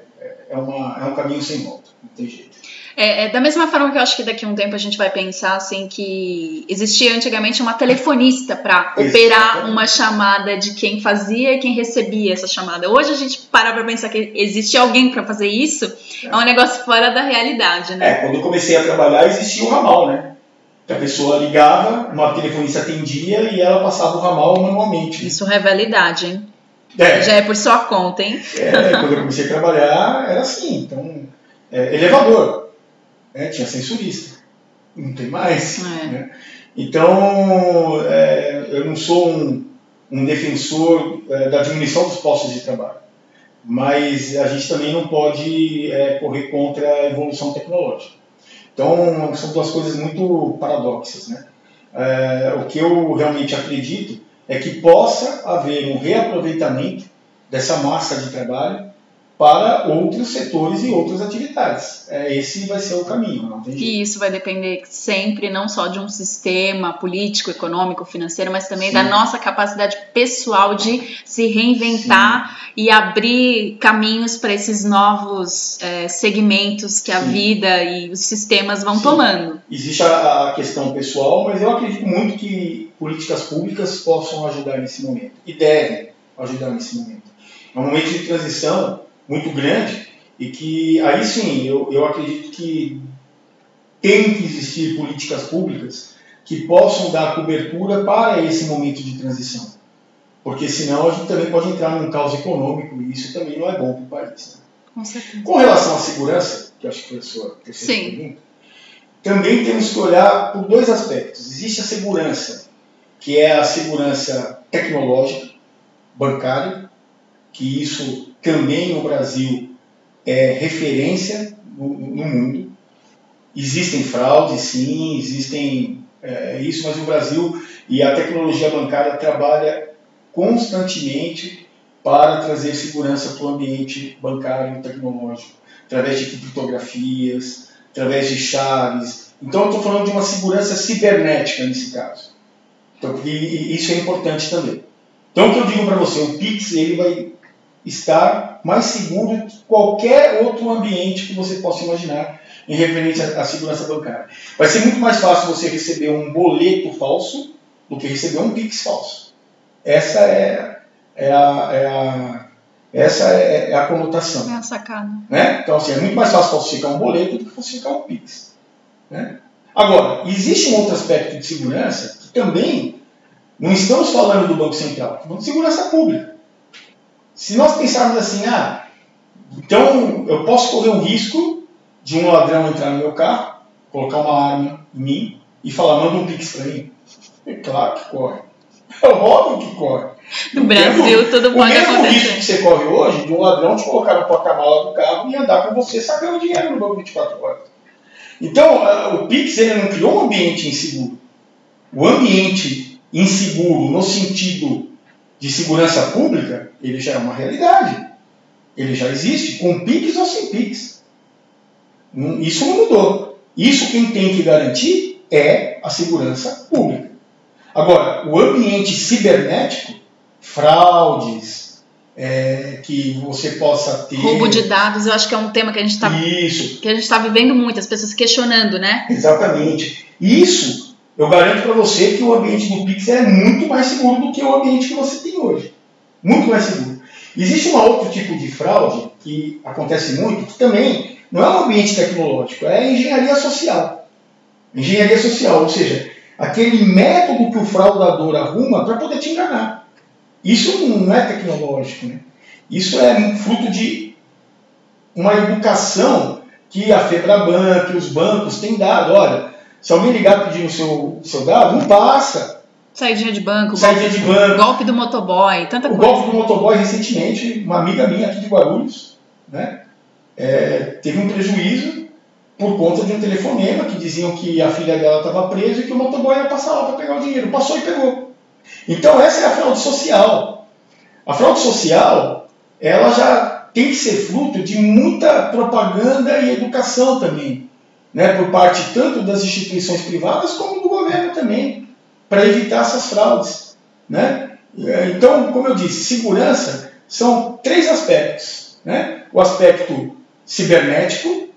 é, uma, é um caminho sem volta, não tem jeito. É, é, da mesma forma que eu acho que daqui a um tempo a gente vai pensar assim que existia antigamente uma telefonista para operar uma chamada de quem fazia e quem recebia essa chamada. Hoje a gente para para pensar que existe alguém para fazer isso, é. é um negócio fora da realidade, né? É, quando eu comecei a trabalhar existia o ramal, né? Que a pessoa ligava, uma telefonista atendia e ela passava o ramal manualmente. Isso revela a idade, hein? É. Já é por sua conta, hein? É, quando eu comecei a trabalhar era assim, então, é, elevador, né? tinha sensorista, não tem mais. É. Né? Então, é, eu não sou um, um defensor é, da diminuição dos postos de trabalho, mas a gente também não pode correr contra a evolução tecnológica. Então, são duas coisas muito paradoxas. Né? É, o que eu realmente acredito é que possa haver um reaproveitamento dessa massa de trabalho para outros setores e outras atividades. É, esse vai ser o caminho, não tem jeito. E isso vai depender sempre não só de um sistema político, econômico, financeiro, mas também Sim. da nossa capacidade pessoal de se reinventar Sim. e abrir caminhos para esses novos é, segmentos que Sim. a vida e os sistemas vão tomando. Existe a, a questão pessoal, mas eu acredito muito que políticas públicas possam ajudar nesse momento e devem ajudar nesse momento. É um momento de transição muito grande e que aí sim eu, eu acredito que tem que existir políticas públicas que possam dar cobertura para esse momento de transição. Porque senão a gente também pode entrar num caos econômico e isso também não é bom para o país. Né? Com, certeza. Com relação à segurança, que acho que foi a sua terceira Sim. pergunta, também temos que olhar por dois aspectos. Existe a segurança, que é a segurança tecnológica, bancária, que isso também no Brasil é referência no, no mundo. Existem fraudes, sim, existem é, isso, mas o Brasil e a tecnologia bancária trabalha constantemente para trazer segurança para o ambiente bancário e tecnológico, através de criptografias, através de chaves. Então, estou falando de uma segurança cibernética nesse caso. Então, isso é importante também. Então, o que eu digo para você, o Pix ele vai estar mais seguro que qualquer outro ambiente que você possa imaginar em referência à segurança bancária. Vai ser muito mais fácil você receber um boleto falso do que receber um Pix falso. Essa é, é, a, é a, essa é, é a conotação. É a sacada. Né? Então, assim, é muito mais fácil falsificar um boleto do que falsificar um Pix. Né? Agora, existe um outro aspecto de segurança que também não estamos falando do Banco Central, estamos falando de segurança pública. Se nós pensarmos assim, ah, então eu posso correr o risco de um ladrão entrar no meu carro, colocar uma arma em mim e falar, manda um pix para mim. É claro que corre. É óbvio que corre. No Brasil, tudo pode acontecer. O risco que você corre hoje de um ladrão te colocar no porta-mala do carro e andar com você sacando dinheiro no banco 24 horas. Então, o Pix ele não criou um ambiente inseguro. O ambiente inseguro, no sentido de segurança pública, ele já é uma realidade. Ele já existe, com Pix ou sem Pix. Isso não mudou. Isso quem tem que garantir é a segurança pública. Agora, o ambiente cibernético, fraudes, é, que você possa ter. Roubo de dados, eu acho que é um tema que a gente está. Isso. Que a gente está vivendo muito, as pessoas questionando, né? Exatamente. Isso, eu garanto para você que o ambiente do Pix é muito mais seguro do que o ambiente que você tem hoje. Muito mais seguro. Existe um outro tipo de fraude que acontece muito, que também não é um ambiente tecnológico, é engenharia social. Engenharia social, ou seja, aquele método que o fraudador arruma para poder te enganar. Isso não é tecnológico, né? Isso é fruto de uma educação que a Febraban, que os bancos têm dado. Olha, se alguém ligar pedindo o seu, seu dado, não passa. Saidinha de banco, golpe, de banco. golpe do motoboy, tanta o coisa. golpe do motoboy, recentemente, uma amiga minha aqui de Guarulhos, né, é, teve um prejuízo por conta de um telefonema que diziam que a filha dela estava presa e que o motoboy ia passar lá para pegar o dinheiro. Passou e pegou. Então essa é a fraude social. A fraude social, ela já tem que ser fruto de muita propaganda e educação também, né, por parte tanto das instituições privadas como do governo também, para evitar essas fraudes, né? Então, como eu disse, segurança são três aspectos, né? O aspecto cibernético,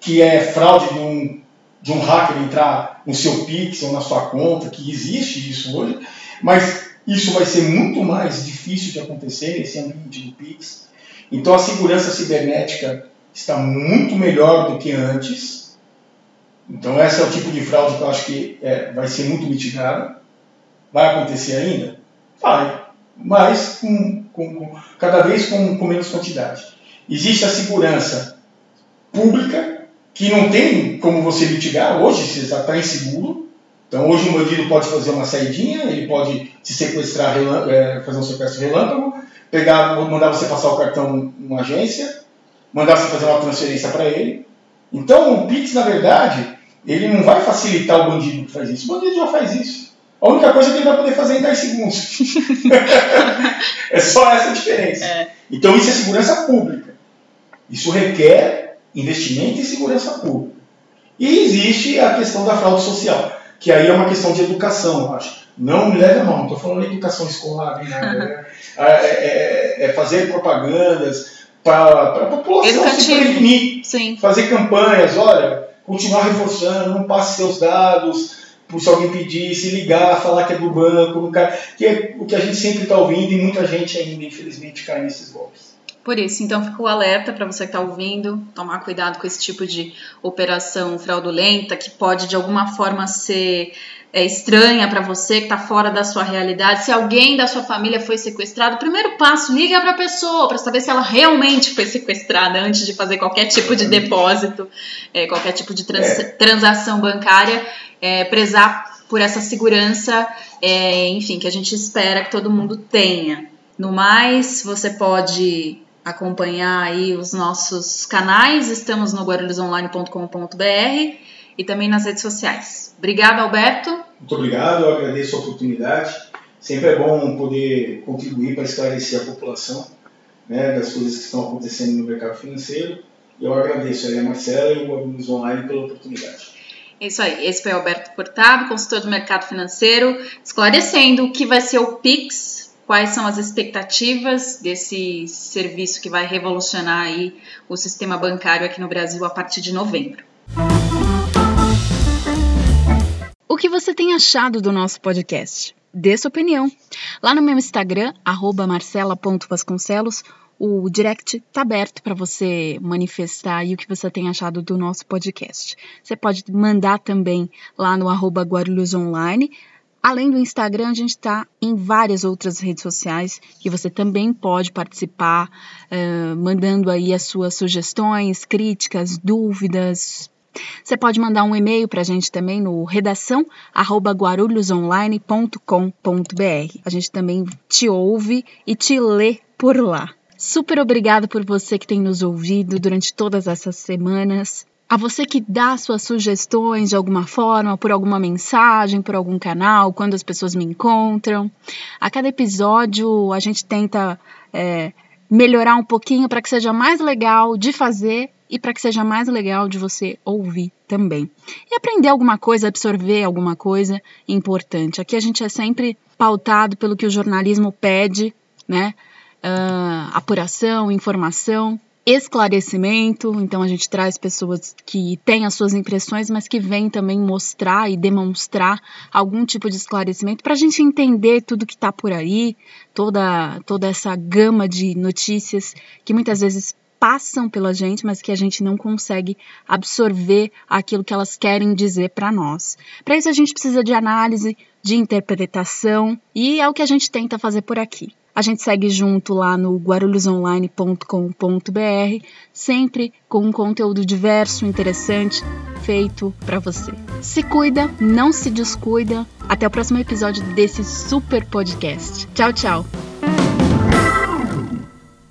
que é fraude de um, de um hacker entrar no seu Pix ou na sua conta, que existe isso hoje, mas isso vai ser muito mais difícil de acontecer nesse ambiente do Pix. Então a segurança cibernética está muito melhor do que antes. Então esse é o tipo de fraude que eu acho que é, vai ser muito mitigada. Vai acontecer ainda? Vai, mas com, com, cada vez com, com menos quantidade. Existe a segurança pública, que não tem como você mitigar. Hoje você está inseguro. Então hoje um bandido pode fazer uma saidinha, ele pode te sequestrar, é, fazer um sequestro relâmpago, pegar, mandar você passar o cartão numa agência, mandar você fazer uma transferência para ele. Então o Pix, na verdade, ele não vai facilitar o bandido que faz isso. O bandido já faz isso. A única coisa que ele vai poder fazer é em 10 segundos. é só essa a diferença. É. Então isso é segurança pública. Isso requer investimento em segurança pública. E existe a questão da fraude social, que aí é uma questão de educação, eu acho. Não me leve a mal, não estou falando de educação escolar, nem nada. Né? É, é, é, fazer propagandas para a população Educativo. se prevenir. Sim. Fazer campanhas, olha, continuar reforçando, não passe seus dados, se alguém pedir, se ligar, falar que é do banco, que é o que a gente sempre está ouvindo e muita gente ainda, infelizmente, cai nesses golpes. Por isso, então fica o alerta para você que está ouvindo, tomar cuidado com esse tipo de operação fraudulenta que pode de alguma forma ser é, estranha para você, que está fora da sua realidade. Se alguém da sua família foi sequestrado, primeiro passo, liga para a pessoa para saber se ela realmente foi sequestrada antes de fazer qualquer tipo de depósito, é, qualquer tipo de trans, transação bancária. É, prezar por essa segurança, é, enfim, que a gente espera que todo mundo tenha. No mais, você pode acompanhar aí os nossos canais, estamos no guarulhosonline.com.br e também nas redes sociais. Obrigada, Alberto. Muito obrigado, eu agradeço a oportunidade. Sempre é bom poder contribuir para esclarecer a população né, das coisas que estão acontecendo no mercado financeiro. E eu agradeço a Marcela e o Guarulhos Online pela oportunidade. É isso aí. Esse foi Alberto Furtado, consultor do mercado financeiro, esclarecendo o que vai ser o Pix, quais são as expectativas desse serviço que vai revolucionar aí o sistema bancário aqui no Brasil a partir de novembro. Que você tem achado do nosso podcast? Dê sua opinião. Lá no meu Instagram, marcela.vasconcelos, o direct está aberto para você manifestar aí o que você tem achado do nosso podcast. Você pode mandar também lá no arroba Guarulhos Online. Além do Instagram, a gente está em várias outras redes sociais que você também pode participar, mandando aí as suas sugestões, críticas, dúvidas, Você pode mandar um e-mail para a gente também no redação guarulhosonline.com.br. A gente também te ouve e te lê por lá. Super obrigada por você que tem nos ouvido durante todas essas semanas. A você que dá suas sugestões de alguma forma, por alguma mensagem, por algum canal, quando as pessoas me encontram. A cada episódio a gente tenta é, melhorar um pouquinho para que seja mais legal de fazer e para que seja mais legal de você ouvir também. E aprender alguma coisa, absorver alguma coisa importante. Aqui a gente é sempre pautado pelo que o jornalismo pede, né? Uh, apuração, informação esclarecimento. Então a gente traz pessoas que têm as suas impressões, mas que vêm também mostrar e demonstrar algum tipo de esclarecimento para a gente entender tudo que está por aí, toda, toda essa gama de notícias que muitas vezes passam pela gente, mas que a gente não consegue absorver aquilo que elas querem dizer para nós. Para isso a gente precisa de análise, de interpretação e é o que a gente tenta fazer por aqui. A gente segue junto lá no guarulhosonline.com.br, sempre com um conteúdo diverso, interessante, feito para você. Se cuida, não se descuida. Até o próximo episódio desse super podcast. Tchau, tchau.